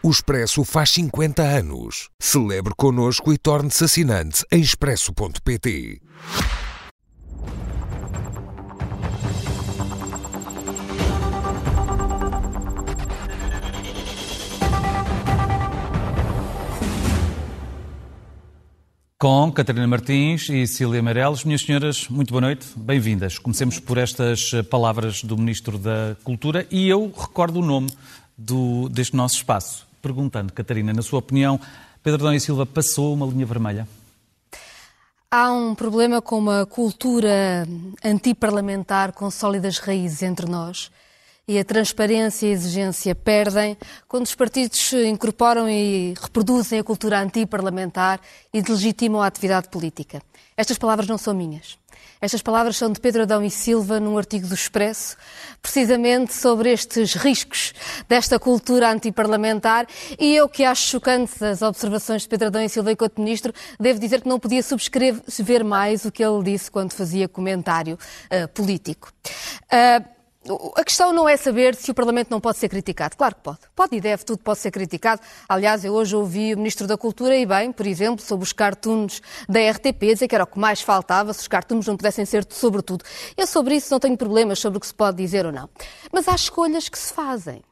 O Expresso faz 50 anos. Celebre connosco e torne-se assinante em expresso.pt. Com Catarina Martins e Cília Meireles. Minhas senhoras, muito boa noite, bem-vindas. Comecemos por estas palavras do Ministro da Cultura e eu recordo o nome do, deste nosso espaço perguntando, Catarina, na sua opinião, Pedro Dão e Silva passou uma linha vermelha? Há um problema com uma cultura antiparlamentar com sólidas raízes entre nós. E a transparência e a exigência perdem quando os partidos incorporam e reproduzem a cultura antiparlamentar e delegitimam a atividade política. Estas palavras não são minhas. Estas palavras são de Pedro Adão e Silva num artigo do Expresso, precisamente sobre estes riscos desta cultura antiparlamentar. E eu, que acho chocante as observações de Pedro Adão e Silva enquanto ministro, devo dizer que não podia subscrever mais o que ele disse quando fazia comentário uh, político. Uh, a questão não é saber se o Parlamento não pode ser criticado. Claro que pode. Pode e deve, tudo pode ser criticado. Aliás, eu hoje ouvi o Ministro da Cultura e bem, por exemplo, sobre os cartoons da RTP, dizer que era o que mais faltava, se os cartoons não pudessem ser sobre tudo. Eu sobre isso não tenho problemas sobre o que se pode dizer ou não. Mas há escolhas que se fazem.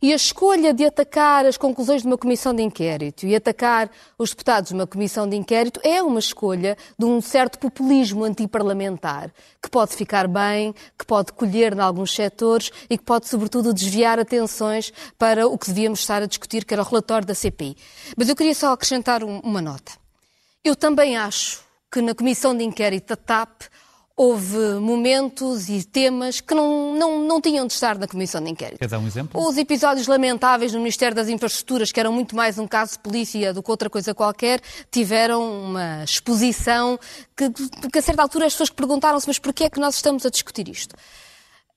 E a escolha de atacar as conclusões de uma comissão de inquérito e atacar os deputados de uma comissão de inquérito é uma escolha de um certo populismo antiparlamentar, que pode ficar bem, que pode colher em alguns setores e que pode, sobretudo, desviar atenções para o que devíamos estar a discutir, que era o relatório da CPI. Mas eu queria só acrescentar uma nota. Eu também acho que na comissão de inquérito da TAP houve momentos e temas que não, não, não tinham de estar na comissão de inquérito. Quer dar um exemplo? Os episódios lamentáveis no Ministério das Infraestruturas, que eram muito mais um caso de polícia do que outra coisa qualquer, tiveram uma exposição que, que a certa altura as pessoas perguntaram-se, mas porquê é que nós estamos a discutir isto?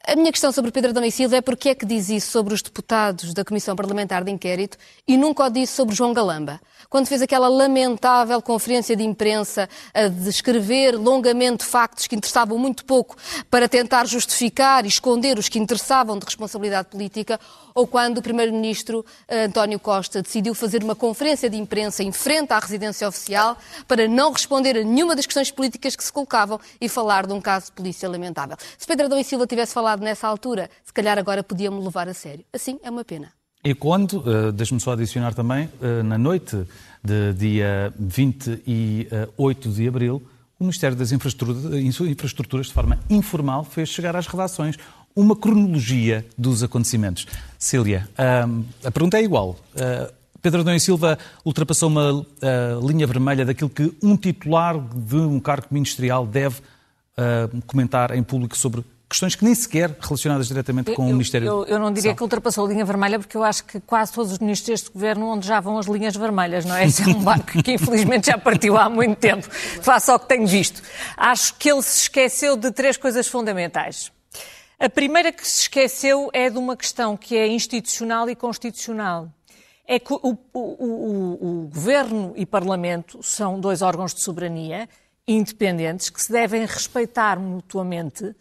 A minha questão sobre Pedro Adão e Silva é porque é que diz isso sobre os deputados da Comissão Parlamentar de Inquérito e nunca o disse sobre João Galamba. Quando fez aquela lamentável conferência de imprensa a descrever longamente factos que interessavam muito pouco para tentar justificar e esconder os que interessavam de responsabilidade política, ou quando o Primeiro-Ministro eh, António Costa decidiu fazer uma conferência de imprensa em frente à residência oficial para não responder a nenhuma das questões políticas que se colocavam e falar de um caso de polícia lamentável. Se Pedro Adão e Silva tivesse falado nessa altura, se calhar agora podiam-me levar a sério. Assim, é uma pena. E quando, uh, deixe-me só adicionar também, uh, na noite de dia 28 de abril, o Ministério das Infraestruturas, de forma informal, fez chegar às redações uma cronologia dos acontecimentos. Cília, uh, a pergunta é igual. Pedro Adão e Silva ultrapassou uma linha vermelha daquilo que um titular de um cargo ministerial deve comentar em público sobre questões que nem sequer relacionadas diretamente com eu, o Ministério eu, eu não diria que ultrapassou a linha vermelha, porque eu acho que quase todos os ministros deste governo onde já vão as linhas vermelhas, não é? Esse é um barco que infelizmente já partiu há muito tempo, face ao que tenho visto. Acho que ele se esqueceu de três coisas fundamentais. A primeira que se esqueceu é de uma questão que é institucional e constitucional. É que o, o, o, o Governo e Parlamento são dois órgãos de soberania independentes que se devem respeitar mutuamente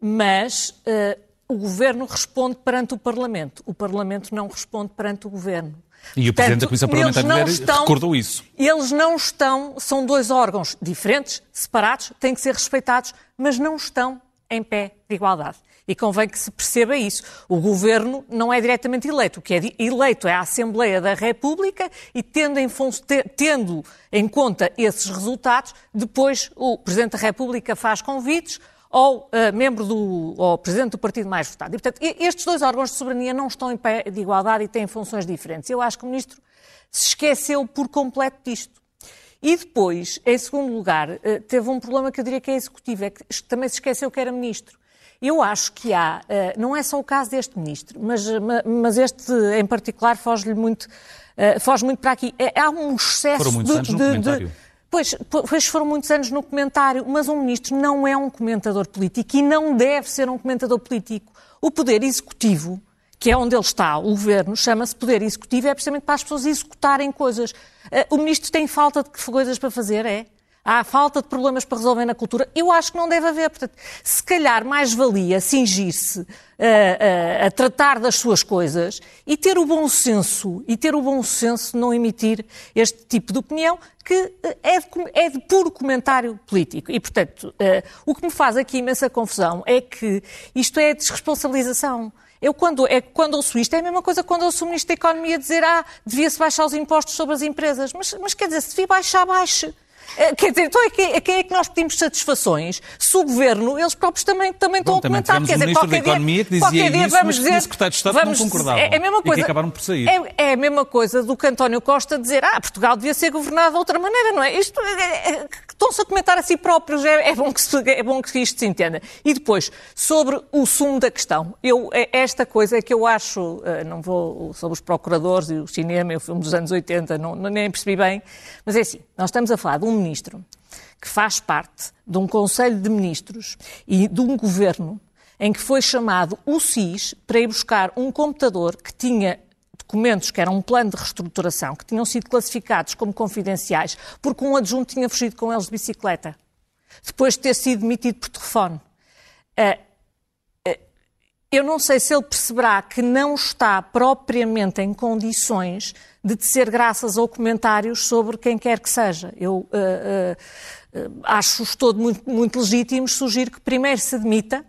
mas uh, o Governo responde perante o Parlamento. O Parlamento não responde perante o Governo. E Portanto, o Presidente da Comissão Parlamentar estão, recordou isso. Eles não estão, são dois órgãos diferentes, separados, têm que ser respeitados, mas não estão em pé de igualdade. E convém que se perceba isso. O governo não é diretamente eleito. O que é eleito é a Assembleia da República e, tendo em, tendo em conta esses resultados, depois o Presidente da República faz convites ou uh, membro do, ou presidente do partido mais votado. E, portanto, estes dois órgãos de soberania não estão em pé de igualdade e têm funções diferentes. Eu acho que o ministro se esqueceu por completo disto. E depois, em segundo lugar, uh, teve um problema que eu diria que é executivo, é que também se esqueceu que era ministro. Eu acho que há, uh, não é só o caso deste ministro, mas, mas este em particular foge-lhe muito, foge muito para aqui. É, há um excesso Foram muitos de, anos no de, de Pois, pois foram muitos anos no comentário, mas um ministro não é um comentador político e não deve ser um comentador político. O poder executivo, que é onde ele está, o governo, chama-se poder executivo, é precisamente para as pessoas executarem coisas. Eh, o ministro tem falta de coisas para fazer, é? Há falta de problemas para resolver na cultura? Eu acho que não deve haver. Portanto, se calhar mais valia cingir-se a, a, a, tratar das suas coisas e ter o bom senso, e ter o bom senso de não emitir este tipo de opinião que eh, é de, é de puro comentário político. E, portanto, uh, o que me faz aqui imensa confusão é que isto é desresponsabilização. Eu, quando, é, quando ouço isto, é a mesma coisa quando ouço o Ministro da Economia dizer ah, devia-se baixar os impostos sobre as empresas. Mas, mas quer dizer, se devia baixar, baixe. Eh, quer dizer, então a quem, a quem é que nós pedimos satisfações? Se o Governo, eles próprios também, também Bom, estão a comentar. Quer dizer, qualquer dia, Economia que dizia dia isso, vamos dizer, o secretário de Estado vamos, não concordava. É, é a mesma coisa, e acabaram por sair. É, é, a mesma coisa do que António Costa dizer ah, Portugal devia ser governado de outra maneira, não é? Isto é, é, estão-se a comentar a si próprios, é, é, bom que se, é bom que isto se entenda. E depois, sobre o sumo da questão, eu, é, esta coisa é que eu acho, eh, não vou sobre os procuradores e o cinema, o filme dos anos 80, não, nem percebi bem, mas é assim, nós estamos a falar de um ministro que faz parte de um Conselho de Ministros e de um governo em que foi chamado o SIS para ir buscar um computador que tinha documentos que eram um plano de reestruturação, que tinham sido classificados como confidenciais, porque um adjunto tinha fugido com eles de bicicleta, depois de ter sido demitido por telefone. Uh, eu não sei se ele perceberá que não está propriamente em condições de tecer graças ou comentários sobre quem quer que seja. Eu uh, uh, acho-os todo muito, muito legítimos, sugiro que primeiro se demita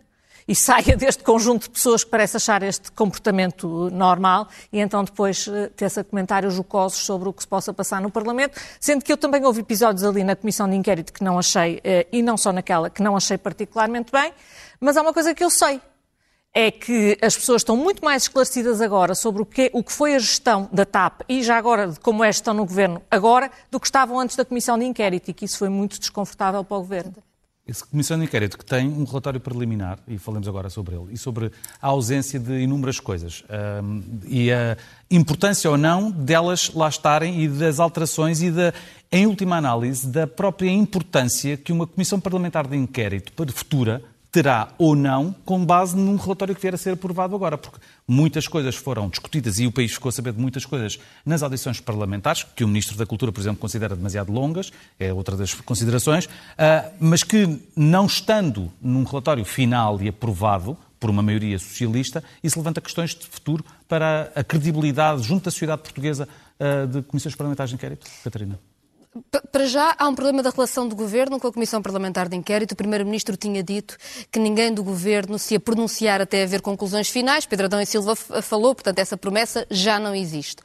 e saia deste conjunto de pessoas que parece achar este comportamento normal e então depois teça comentários jocosos sobre o que se possa passar no Parlamento, sendo que eu também houve episódios ali na comissão de inquérito que não achei, e não só naquela, que não achei particularmente bem, mas há uma coisa que eu sei, é que as pessoas estão muito mais esclarecidas agora sobre o que, o que foi a gestão da TAP e já agora de como é a gestão no Governo agora do que estavam antes da Comissão de Inquérito e que isso foi muito desconfortável para o Governo. Essa Comissão de Inquérito que tem um relatório preliminar, e falamos agora sobre ele, e sobre a ausência de inúmeras coisas, um, e a importância ou não delas lá estarem e das alterações e, da, em última análise, da própria importância que uma Comissão Parlamentar de Inquérito para futura terá ou não com base num relatório que vier a ser aprovado agora, porque muitas coisas foram discutidas e o país ficou a saber de muitas coisas nas audições parlamentares, que o Ministro da Cultura, por exemplo, considera demasiado longas, é outra das considerações, ah, mas que não estando num relatório final e aprovado por uma maioria socialista, isso levanta questões de futuro para a credibilidade junto da sociedade portuguesa ah, de comissões parlamentares de inquérito. Catarina. Para já, há um problema da relação do Governo com a Comissão Parlamentar de Inquérito. O Primeiro-Ministro tinha dito que ninguém do Governo se ia pronunciar até haver conclusões finais. Pedro Adão e Silva falou, portanto, essa promessa já não existe.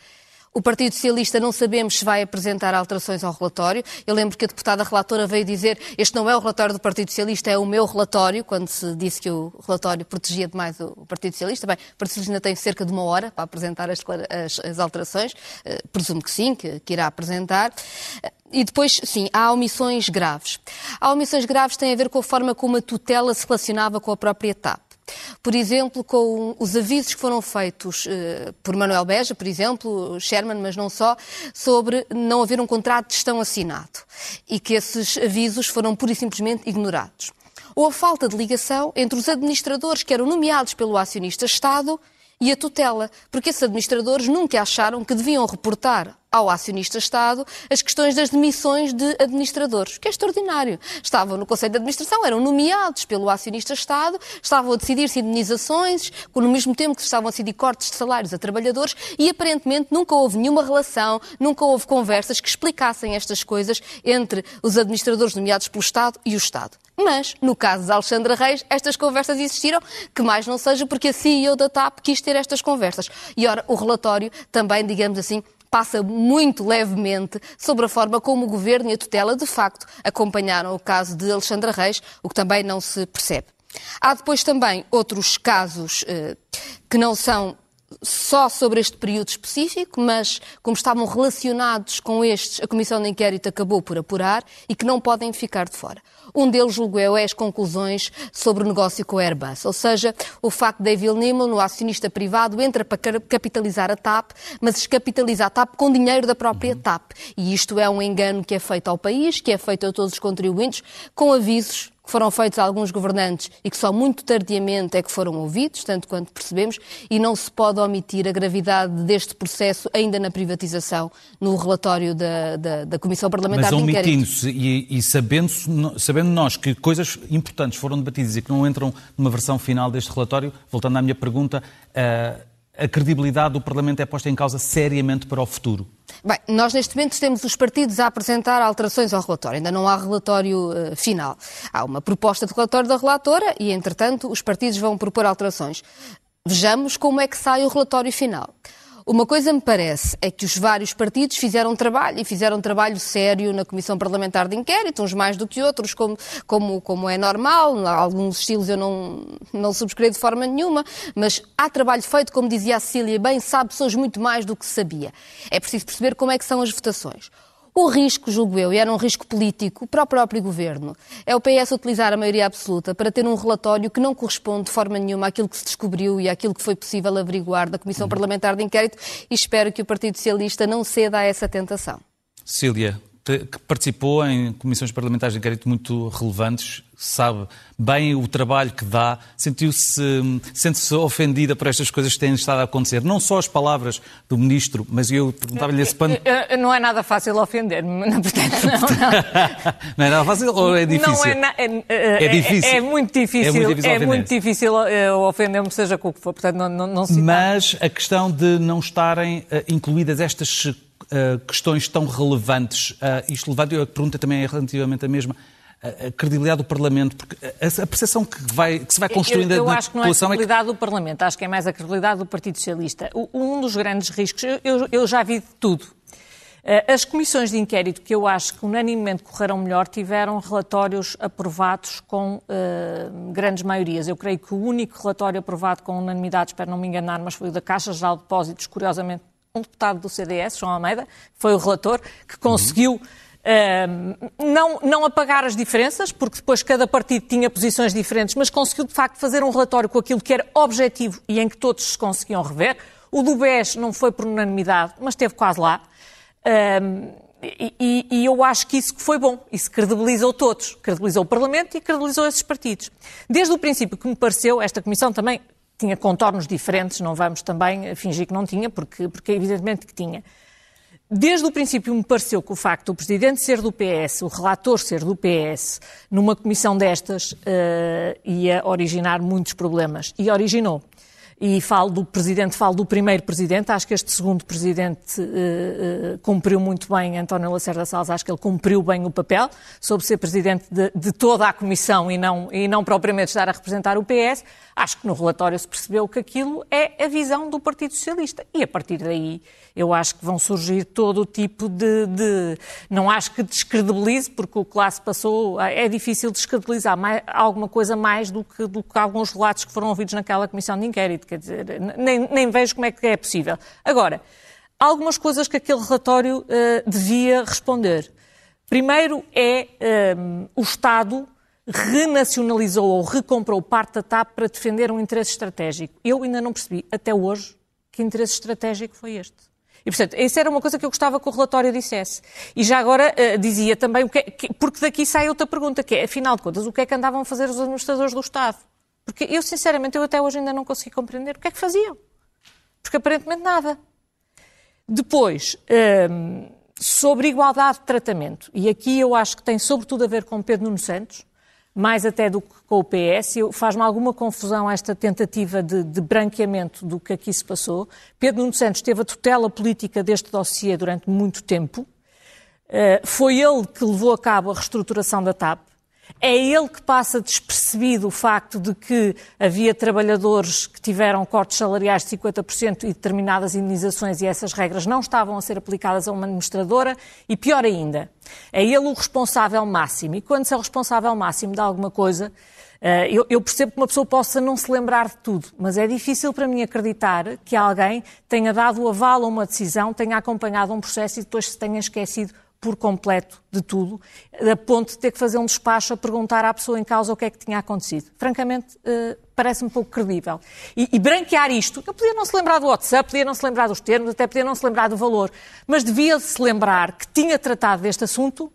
O Partido Socialista não sabemos se vai apresentar alterações ao relatório. Eu lembro que a deputada relatora veio dizer este não é o relatório do Partido Socialista, é o meu relatório, quando se disse que o relatório protegia demais o Partido Socialista. Bem, o Partido Socialista ainda tem cerca de uma hora para apresentar as, as, as alterações. Uh, presumo que sim, que, que irá apresentar. E depois, sim, há omissões graves. Há omissões graves têm a ver com a forma como a tutela se relacionava com a própria TAP. Por exemplo, com os avisos que foram feitos uh, por Manuel Beja, por exemplo, Sherman, mas não só, sobre não haver um contrato de gestão assinado e que esses avisos foram pura e simplesmente ignorados. Ou a falta de ligação entre os administradores que eram nomeados pelo acionista Estado e a tutela, porque esses administradores nunca acharam que deviam reportar ao acionista Estado as questões das demissões de administradores, que é extraordinário. Estavam no Conselho de Administração, eram nomeados pelo acionista Estado, estavam a decidir-se indenizações, no mesmo tempo que estavam a decidir cortes de salários a trabalhadores e aparentemente nunca houve nenhuma relação, nunca houve conversas que explicassem estas coisas entre os administradores nomeados pelo Estado e o Estado. Mas, no caso de Alexandra Reis, estas conversas existiram, que mais não seja porque a CEO da TAP quis ter estas conversas. E, ora, o relatório também, digamos assim, passa muito levemente sobre a forma como o governo e a tutela, de facto, acompanharam o caso de Alexandra Reis, o que também não se percebe. Há depois também outros casos eh, que não são só sobre este período específico, mas como estavam relacionados com estes, a Comissão de Inquérito acabou por apurar e que não podem ficar de fora. Um deles, julgo eu, é as conclusões sobre o negócio com a Airbus, ou seja, o facto de David Nimmo, no acionista privado, entra para capitalizar a TAP, mas descapitaliza a TAP com dinheiro da própria TAP. E isto é um engano que é feito ao país, que é feito a todos os contribuintes, com avisos que foram feitos a alguns governantes e que só muito tardiamente é que foram ouvidos, tanto quanto percebemos, e não se pode omitir a gravidade deste processo ainda na privatização no relatório da, da, da Comissão Parlamentar Mas omitindo-se e, e sabendo, sabendo nós que coisas importantes foram debatidas e que não entram numa versão final deste relatório, voltando à minha pergunta, uh, a credibilidade do Parlamento é posta em causa seriamente para o futuro? Bem, nós neste momento temos os partidos a apresentar alterações ao relatório. Ainda não há relatório uh, final. Há uma proposta de relatório da relatora e, entretanto, os partidos vão propor alterações. Vejamos como é que sai o relatório final. Uma coisa me parece é que os vários partidos fizeram trabalho e fizeram trabalho sério na Comissão Parlamentar de Inquérito, uns mais do que outros, como, como, como é normal. Alguns estilos eu não, não subscrevo de forma nenhuma, mas há trabalho feito, como dizia a Cecília bem, sabe-se hoje muito mais do que sabia. É preciso perceber como é que são as votações. O risco, julgo eu, e era um risco político para o próprio governo, é o PS utilizar a maioria absoluta para ter um relatório que não corresponde de forma nenhuma àquilo que se descobriu e àquilo que foi possível averiguar da Comissão Parlamentar de Inquérito e espero que o Partido Socialista não ceda a essa tentação. Cília, que participou em comissões parlamentares de inquérito muito relevantes, sabe bem o trabalho que dá, sentiu-se, sente-se ofendida por estas coisas que têm estado a acontecer. Não só as palavras do Ministro, mas eu perguntava-lhe esse pano... Não é nada fácil ofender-me, portanto, não, não. não é nada fácil ou é difícil? Não é, na... é, é, é, difícil. É, é, muito difícil. É muito difícil, é muito difícil eh, ofender-me, seja com o que for, portanto, não, não, não se Mas a questão de não estarem eh, incluídas estas uh, questões tão relevantes, uh, isto levado, a pergunta também é relativamente a mesma, a credibilidade do Parlamento, porque a, percepção que, vai, que se vai construindo eu, eu na acho que não é a credibilidade é que... do Parlamento, acho que é mais a credibilidade do Partido Socialista. um dos grandes riscos, eu, eu já vi de tudo. As comissões de inquérito, que eu acho que unanimemente correram melhor, tiveram relatórios aprovados com uh, grandes maiorias. Eu creio que o único relatório aprovado com unanimidade, espero não me enganar, mas foi o da Caixa Geral de Depósitos, curiosamente um deputado do CDS, João Almeida, foi o relator, que conseguiu uh, não, não apagar as diferenças, porque depois cada partido tinha posições diferentes, mas conseguiu de facto fazer um relatório com aquilo que era objetivo e em que todos se conseguiam rever. O do BES não foi por unanimidade, mas esteve quase lá. Uh, e, e, eu acho que isso foi bom. Isso credibilizou todos. Credibilizou o Parlamento e credibilizou esses partidos. Desde o princípio que me pareceu, esta Comissão também tinha contornos diferentes, não vamos também fingir que não tinha, porque, porque evidentemente que tinha. Desde o princípio me pareceu que o facto do Presidente ser do PS, o relator ser do PS, numa comissão destas, uh, ia originar muitos problemas. E originou e falo do presidente, falo do primeiro presidente, acho que este segundo presidente uh, uh, cumpriu muito bem, António Lacerda Salles, acho que ele cumpriu bem o papel, sobre ser presidente de, de, toda a comissão e não, e não propriamente estar a representar o PS. Acho que no relatório se percebeu que aquilo é a visão do Partido Socialista. E a partir daí eu acho que vão surgir todo o tipo de. de... Não acho que descredibilize, porque o que lá se passou é difícil descredibilizar mais, alguma coisa mais do que, do que alguns relatos que foram ouvidos naquela comissão de inquérito. Quer dizer, nem, nem vejo como é que é possível. Agora, algumas coisas que aquele relatório uh, devia responder. Primeiro é um, eh, o Estado renacionalizou ou recomprou parte da TAP para defender um interesse estratégico. Eu ainda não percebi, até hoje, que interesse estratégico foi este. E, portanto, isso era uma coisa que eu gostava que o relatório dissesse. E já agora uh, dizia também, que, é, que, porque daqui sai outra pergunta, que é, afinal de contas, o que é que andavam a fazer os administradores do Estado? Porque eu, sinceramente, eu até hoje ainda não consegui compreender o que é que faziam. Porque aparentemente nada. Depois, um, sobre igualdade de tratamento, e aqui eu acho que tem sobretudo a ver com Pedro Nuno Santos, mais até do que com o PS. Faz-me alguma confusão esta tentativa de, de, branqueamento do que aqui se passou. Pedro Nuno Santos teve a tutela política deste dossiê durante muito tempo. Uh, foi ele que levou a cabo a reestruturação da TAP. É ele que passa despercebido o facto de que havia trabalhadores que tiveram cortes salariais de 50% e determinadas indenizações e essas regras não estavam a ser aplicadas a uma administradora e, pior ainda, é ele o responsável máximo. E quando se é o responsável máximo de alguma coisa, eh, eu, percebo que uma pessoa possa não se lembrar de tudo, mas é difícil para mim acreditar que alguém tenha dado o aval a uma decisão, tenha acompanhado um processo e depois se tenha esquecido por completo de tudo, a ponto de ter que fazer um despacho a perguntar à pessoa em causa o que é que tinha acontecido. Francamente, uh, parece-me pouco credível. E, e, branquear isto, eu podia não se lembrar do WhatsApp, podia não se lembrar dos termos, até podia não se lembrar do valor, mas devia-se lembrar que tinha tratado deste assunto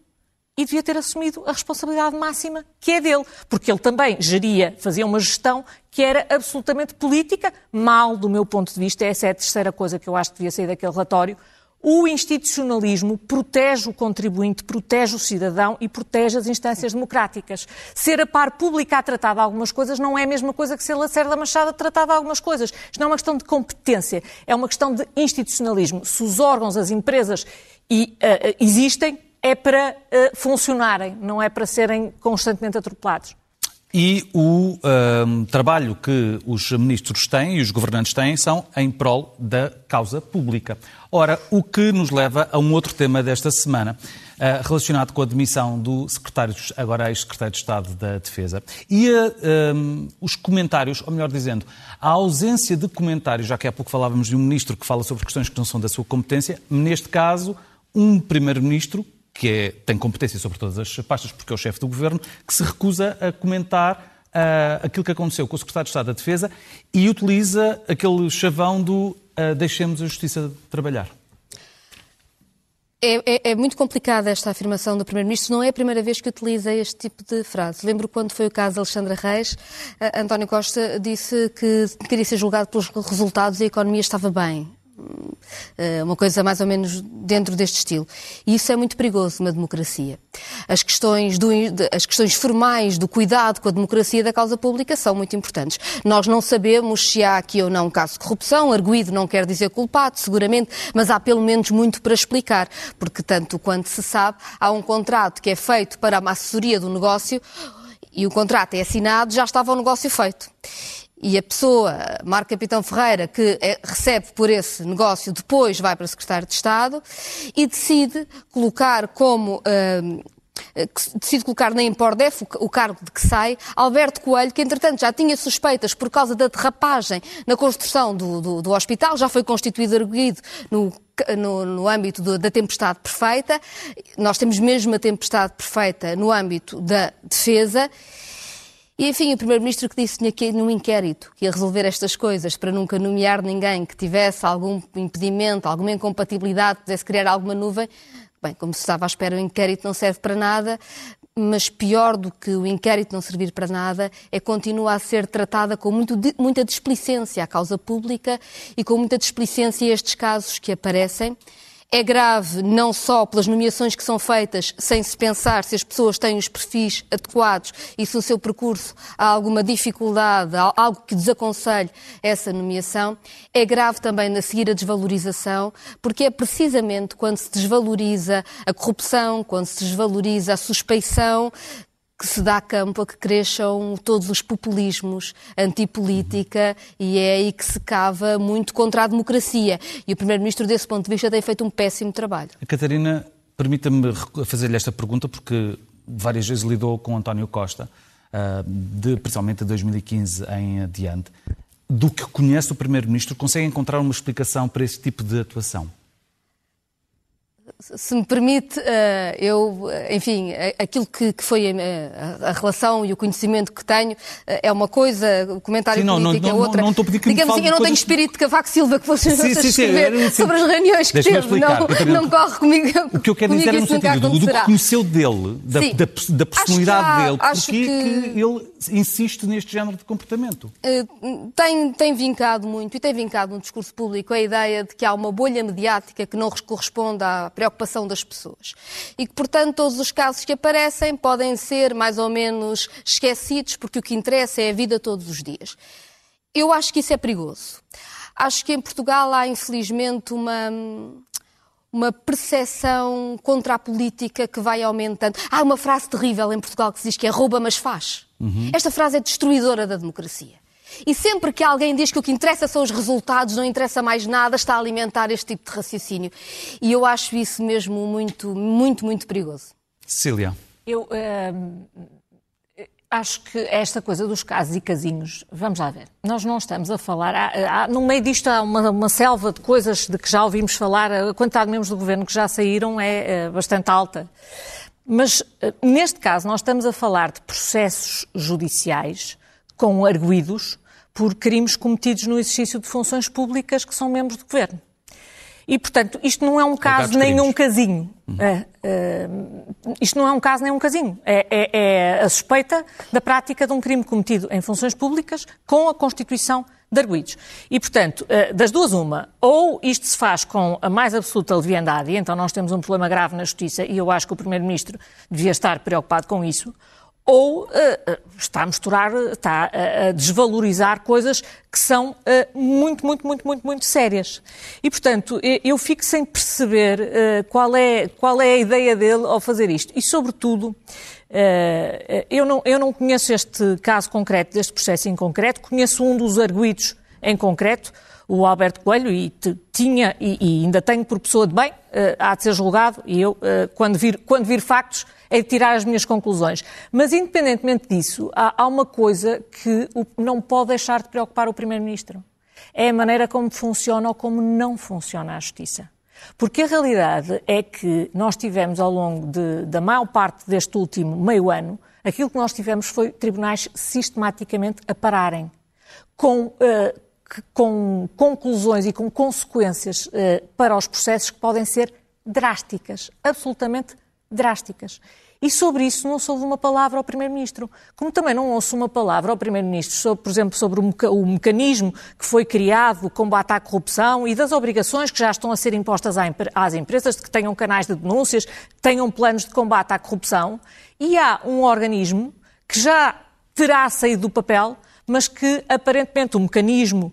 e devia ter assumido a responsabilidade máxima que é dele, porque ele também geria, fazia uma gestão que era absolutamente política, mal do meu ponto de vista, essa é a terceira coisa que eu acho que devia sair daquele relatório, o institucionalismo protege o contribuinte, protege o cidadão e protege as instâncias democráticas. Ser a par pública a tratar de algumas coisas não é a mesma coisa que ser Lacerda Machado a tratar de algumas coisas. Isto não é uma questão de competência, é uma questão de institucionalismo. Se os órgãos, as empresas e, uh, existem, é para uh, funcionarem, não é para serem constantemente atropelados. E o um, trabalho que os ministros têm e os governantes têm são em prol da causa pública. Ora, o que nos leva a um outro tema desta semana, uh, relacionado com a demissão do secretário, agora ex-secretário de Estado da Defesa. E uh, um, os comentários, ou melhor dizendo, a ausência de comentários, já que há pouco falávamos de um ministro que fala sobre questões que não são da sua competência, neste caso, um primeiro-ministro que é, tem competência sobre todas as pastas, porque é o chefe do governo, que se recusa a comentar uh, aquilo que aconteceu com o secretário de Estado da Defesa e utiliza aquele chavão do uh, deixemos a justiça trabalhar. É, é, é, muito complicada esta afirmação do Primeiro-Ministro. Não é a primeira vez que utiliza este tipo de frase. Lembro quando foi o caso de Alexandra Reis, uh, António Costa disse que queria ser julgado pelos resultados e a economia estava bem. Eh, uma coisa mais ou menos dentro deste estilo. E isso é muito perigoso numa democracia. As questões, do, as questões formais do cuidado com a democracia da causa pública são muito importantes. Nós não sabemos se há aqui ou não um caso de corrupção, arguído não quer dizer culpado, seguramente, mas há pelo menos muito para explicar, porque tanto quanto se sabe, há um contrato que é feito para a assessoria do negócio e o contrato é assinado, já estava o negócio feito e a pessoa, Marco Capitão Ferreira, que é, recebe por esse negócio, depois vai para secretário de Estado e decide colocar como. Uh, decide colocar na Impordef o cargo de que sai, Alberto Coelho, que entretanto já tinha suspeitas por causa da derrapagem na construção do, do, do hospital, já foi constituído arguído no no, no, âmbito do, da tempestade perfeita. Nós temos mesmo a tempestade perfeita no âmbito da defesa. E, enfim, o Primeiro-Ministro que disse que tinha num inquérito que ia resolver estas coisas para nunca nomear ninguém que tivesse algum impedimento, alguma incompatibilidade, pudesse criar alguma nuvem. Bem, como se estava à espera, o inquérito não serve para nada, mas pior do que o inquérito não servir para nada é continua a ser tratada com muito, muita displicência a causa pública e com muita displicência estes casos que aparecem. É grave não só pelas nomeações que são feitas sem se pensar se as pessoas têm os perfis adequados e se no seu percurso há alguma dificuldade, algo que desaconselhe essa nomeação. É grave também na seguir a desvalorização, porque é precisamente quando se desvaloriza a corrupção, quando se desvaloriza a suspeição, que se dá campo a que cresçam todos os populismos antipolítica e é aí que se cava muito contra a democracia. E o Primeiro-Ministro, desse ponto de vista, tem feito um péssimo trabalho. A Catarina, permita-me fazer-lhe esta pergunta, porque várias vezes lidou com António Costa, ah, de, principalmente de 2015 em adiante. Do que conhece o Primeiro-Ministro, consegue encontrar uma explicação para esse tipo de atuação? Se me permite, eh, eu, enfim, aquilo que, foi a, relação e o conhecimento que tenho eh, é uma coisa, o comentário sim, não, político não, é outra. Não, não estou a pedir que Digamos assim, eu não tenho espírito de Cavaco Silva que fosse sim, sim, escrever sim, sobre as reuniões que teve. Não, não corre comigo. O que eu quero dizer é no sentido do, do que conheceu dele, da, da, da personalidade há, dele, porque que... que ele insiste neste género de comportamento. Tem, tem vincado muito, e tem vincado no discurso público, a ideia de que há uma bolha mediática que não corresponde à preocupação das pessoas. E que, portanto, todos os casos que aparecem podem ser mais ou menos esquecidos, porque o que interessa é a vida todos os dias. Eu acho que isso é perigoso. Acho que em Portugal há, infelizmente, uma, uma percepção contra a política que vai aumentando. Há uma frase terrível em Portugal que se diz que é rouba, mas faz. Uhum. Esta frase é destruidora da democracia. E sempre que alguém diz que o que interessa são os resultados, não interessa mais nada, está a alimentar este tipo de raciocínio. E eu acho isso mesmo muito, muito, muito perigoso. Cecília. Eu uh, acho que esta coisa dos casos e casinhos, vamos lá ver, nós não estamos a falar, há, há, no meio disto há uma, uma, selva de coisas de que já ouvimos falar, a quantidade de membros do governo que já saíram é, é bastante alta. Mas, eh, neste caso, nós estamos a falar de processos judiciais com arguídos por crimes cometidos no exercício de funções públicas que são membros do governo. E, portanto, isto não é um caso nem um casinho. Uhum. É, é, isto não é um caso nem um casinho. É, é, é, a suspeita da prática de um crime cometido em funções públicas com a constituição de arguídos. E, portanto, eh, das duas, uma, ou isto se faz com a mais absoluta leviandade, e então nós temos um problema grave na justiça, e eu acho que o Primeiro-Ministro devia estar preocupado com isso, ou uh, está a misturar, está a, a, desvalorizar coisas que são uh, muito, muito, muito, muito, muito sérias. E, portanto, eu fico sem perceber uh, qual, é, qual é a ideia dele ao fazer isto. E, sobretudo, eu, não, eu não conheço este caso concreto, deste processo em concreto, conheço um dos arguídos em concreto, o Alberto Coelho, e tinha, e, e ainda tenho por pessoa de bem, há de ser julgado, e eu, quando vir, quando vir factos, é tirar as minhas conclusões. Mas, independentemente disso, há, há uma coisa que não pode deixar de preocupar o Primeiro-Ministro. É a maneira como funciona ou como não funciona a justiça. Porque a realidade é que nós tivemos, ao longo de, da maior parte deste último meio ano, aquilo que nós tivemos foi tribunais sistematicamente a pararem, com, uh, com conclusões e com consequências uh, para os processos que podem ser drásticas, absolutamente drásticas. E sobre isso não se ouve uma palavra ao Primeiro-Ministro. Como também não ouço uma palavra ao Primeiro-Ministro, sobre, por exemplo, sobre o, mecanismo que foi criado, o combate à corrupção e das obrigações que já estão a ser impostas às empresas, de que tenham canais de denúncias, tenham planos de combate à corrupção. E há um organismo que já terá saído do papel, mas que aparentemente o mecanismo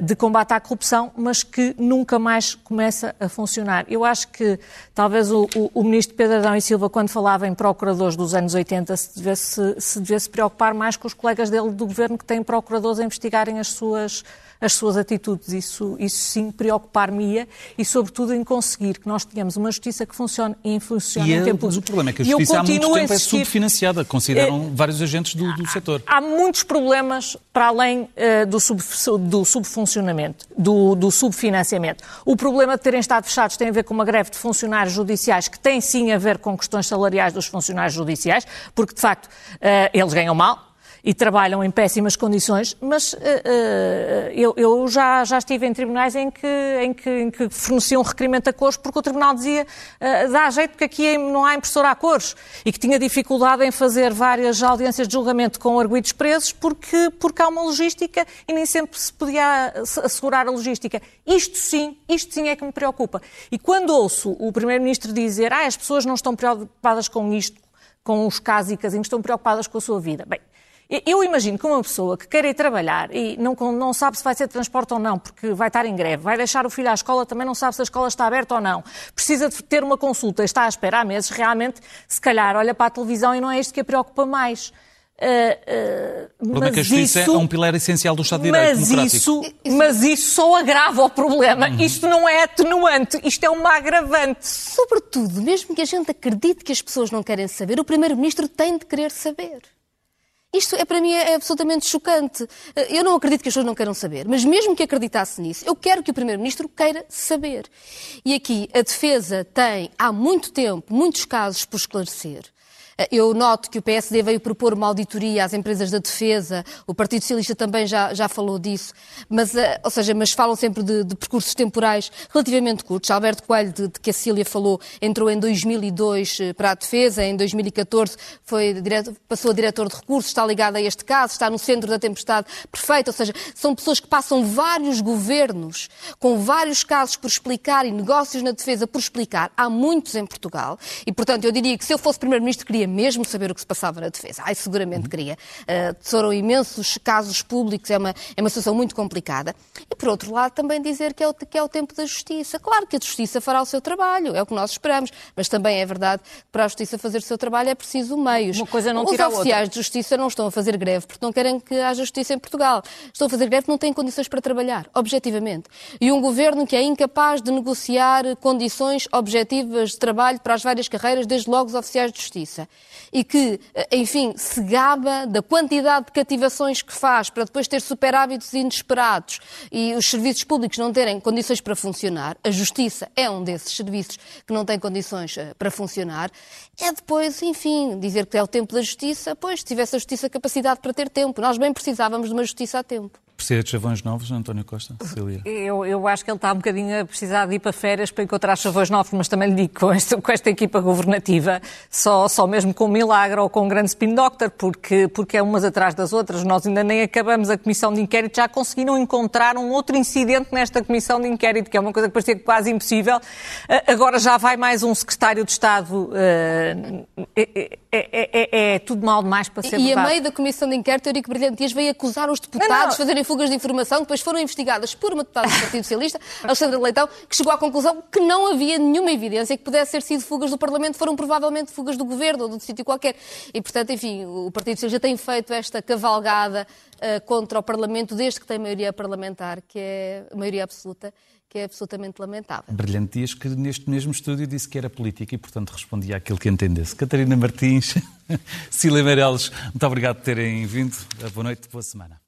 de combate à corrupção, mas que nunca mais começa a funcionar. Eu acho que talvez o, o, o ministro Pedro Adão e Silva, quando falava em procuradores dos anos 80, se devesse, se devesse preocupar mais com os colegas dele do governo que têm procuradores a investigarem as suas as suas atitudes. Isso, isso sim preocupar-me-ia e, sobretudo, em conseguir que nós tenhamos uma justiça que funcione e funcione e em tempo Mas o problema é que a justiça há muito tempo é subfinanciada, consideram é, vários agentes do, do setor. Há muitos problemas para além uh, do, sub, do subfuncionamento, do, do subfinanciamento. O problema de terem estado fechados tem a ver com uma greve de funcionários judiciais que tem sim a ver com questões salariais dos funcionários judiciais, porque de facto uh, eles ganham mal, e trabalham em péssimas condições, mas uh, eu, eu, já, já estive em tribunais em que, em que, em que forneciam requerimento a cores porque o tribunal dizia uh, dá jeito porque aqui não há impressora a cores e que tinha dificuldade em fazer várias audiências de julgamento com arguidos presos porque, porque há uma logística e nem sempre se podia assegurar a logística. Isto sim, isto sim é que me preocupa. E quando ouço o Primeiro-Ministro dizer ah, as pessoas não estão preocupadas com isto, com os casos e casinhos, estão preocupadas com a sua vida. Bem, eu imagino que uma pessoa que quer ir trabalhar e não, não sabe se vai ser transporte ou não, porque vai estar em greve, vai deixar o filho à escola, também não sabe se a escola está aberta ou não, precisa de ter uma consulta, está à espera há meses, realmente, se calhar, olha para a televisão e não é isto que a preocupa mais. Uh, uh, o problema é que a justiça isso, é um pilar essencial do Estado de Direito mas Isso, mas isso só agrava o problema. Uhum. Isto não é atenuante, isto é uma agravante. Sobretudo, mesmo que a gente acredite que as pessoas não querem saber, o Primeiro-Ministro tem de querer saber. Isto é para mim é absolutamente chocante. Eh, eu não acredito que as pessoas não queiram saber, mas mesmo que acreditasse nisso, eu quero que o Primeiro-Ministro queira saber. E aqui a defesa tem há muito tempo muitos casos por esclarecer. Eu noto que o PSD veio propor uma auditoria às empresas da defesa, o Partido Socialista também já, já falou disso, mas, eh, ou seja, mas falam sempre de, de percursos temporais relativamente curtos. Alberto Coelho, de, de, que a Cília falou, entrou em 2002 eh, para a defesa, em 2014 foi direto, passou a diretor de recursos, está ligado a este caso, está no centro da tempestade perfeita, ou seja, são pessoas que passam vários governos com vários casos por explicar e negócios na defesa por explicar. Há muitos em Portugal e, portanto, eu diria que se eu fosse Primeiro-Ministro queria mesmo saber o que se passava na defesa. Ai, seguramente queria. Uh, foram imensos casos públicos, é uma, é uma situação muito complicada. E, por outro lado, também dizer que é, o, que é o tempo da justiça. Claro que a justiça fará o seu trabalho, é o que nós esperamos, mas também é verdade que para a justiça fazer o seu trabalho é preciso meios. Uma coisa não Os oficiais de justiça não estão a fazer greve porque não querem que haja justiça em Portugal. Estão a fazer greve porque não têm condições para trabalhar, objetivamente. E um governo que é incapaz de negociar condições objetivas de trabalho para as várias carreiras, desde logo os oficiais de justiça e que, eh, enfim, se gaba da quantidade de cativações que faz para depois ter superávitos inesperados e os serviços públicos não terem condições para funcionar, a justiça é um desses serviços que não tem condições eh, para funcionar, é depois, enfim, dizer que é o tempo da justiça, pois, se tivesse a justiça capacidade para ter tempo. Nós bem precisávamos de uma justiça a tempo. Precisa de chavões novos, António Costa? Cecília? Eu, eu acho que ele está um bocadinho a precisar de ir para férias para encontrar chavões novos, mas também lhe digo, com esta, com esta equipa governativa, só, só mesmo com um milagre ou com um grande spin doctor, porque, porque é umas atrás das outras. Nós ainda nem acabamos a comissão de inquérito, já conseguiram encontrar um outro incidente nesta comissão de inquérito, que é uma coisa que parecia quase impossível. Agora já vai mais um secretário de Estado. É, é, é, é tudo mal demais para ser E verdade. a meio da comissão de inquérito, Eurico Brilhantias veio acusar os deputados Não, não. de fazerem fugas de informação, que depois foram investigadas por uma deputada do Partido Socialista, Alexandra Leitão, que chegou à conclusão que não havia nenhuma evidência que pudesse ter sido fugas do Parlamento, foram provavelmente fugas do Governo ou de outro sítio qualquer. E, portanto, enfim, o Partido Socialista tem feito esta cavalgada eh, contra o Parlamento desde que tem maioria parlamentar, que é maioria absoluta, que é absolutamente lamentável. Brilhante Dias, que neste mesmo estúdio disse que era política e, portanto, respondia àquilo que entendesse. Catarina Martins, Cília Meirelles, muito obrigado por terem vindo. Boa noite, boa semana.